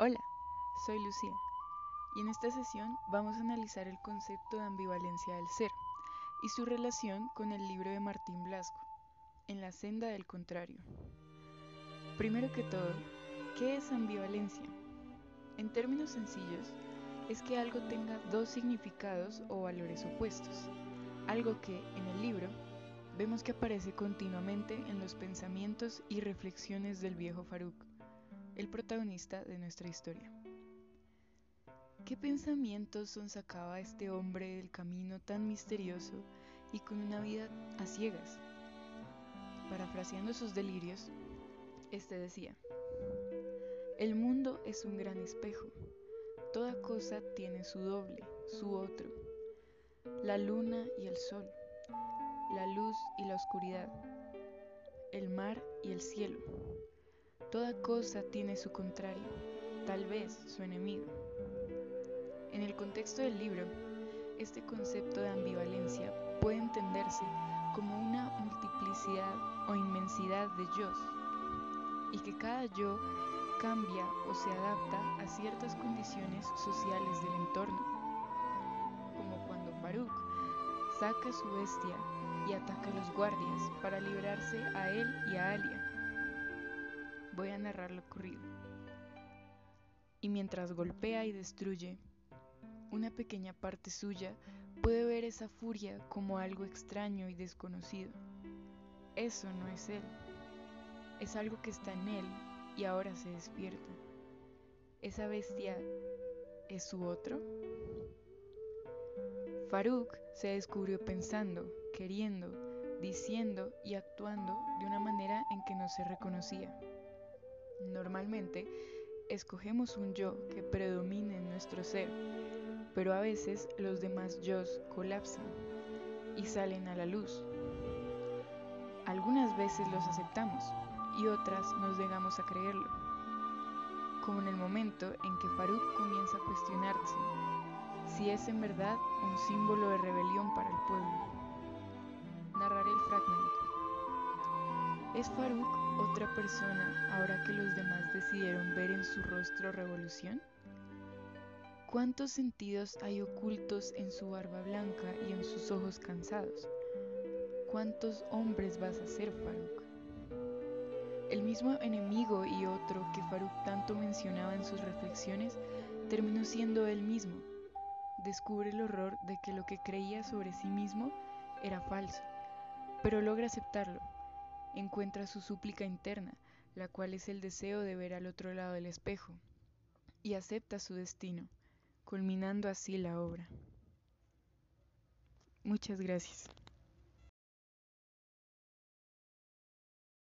Hola, soy Lucía y en esta sesión vamos a analizar el concepto de ambivalencia del ser y su relación con el libro de Martín Blasco, En la senda del contrario. Primero que todo, ¿qué es ambivalencia? En términos sencillos, es que algo tenga dos significados o valores opuestos, algo que en el libro vemos que aparece continuamente en los pensamientos y reflexiones del viejo Faruk el protagonista de nuestra historia. ¿Qué pensamientos son sacaba este hombre del camino tan misterioso y con una vida a ciegas? Parafraseando sus delirios, este decía, el mundo es un gran espejo, toda cosa tiene su doble, su otro, la luna y el sol, la luz y la oscuridad, el mar y el cielo Toda cosa tiene su contrario, tal vez su enemigo. En el contexto del libro, este concepto de ambivalencia puede entenderse como una multiplicidad o inmensidad de yo, y que cada yo cambia o se adapta a ciertas condiciones sociales del entorno, como cuando Faruk saca su bestia y ataca a los guardias para librarse a él y a Alia voy a narrar lo ocurrido. Y mientras golpea y destruye, una pequeña parte suya puede ver esa furia como algo extraño y desconocido. Eso no es él. Es algo que está en él y ahora se despierta. ¿Esa bestia es su otro? Faruk se descubrió pensando, queriendo, diciendo y actuando de una manera en que no se reconocía. Normalmente, escogemos un yo que predomine en nuestro ser, pero a veces los demás yo colapsan y salen a la luz. Algunas veces los aceptamos y otras nos negamos a creerlo, como en el momento en que Faruk comienza a cuestionarse si es en verdad un símbolo de rebelión para el pueblo. ¿Es Faruk otra persona ahora que los demás decidieron ver en su rostro revolución? ¿Cuántos sentidos hay ocultos en su barba blanca y en sus ojos cansados? ¿Cuántos hombres vas a ser, Faruk? El mismo enemigo y otro que Faruk tanto mencionaba en sus reflexiones terminó siendo él mismo. Descubre el horror de que lo que creía sobre sí mismo era falso, pero logra aceptarlo encuentra su súplica interna, la cual es el deseo de ver al otro lado del espejo, y acepta su destino, culminando así la obra. Muchas gracias.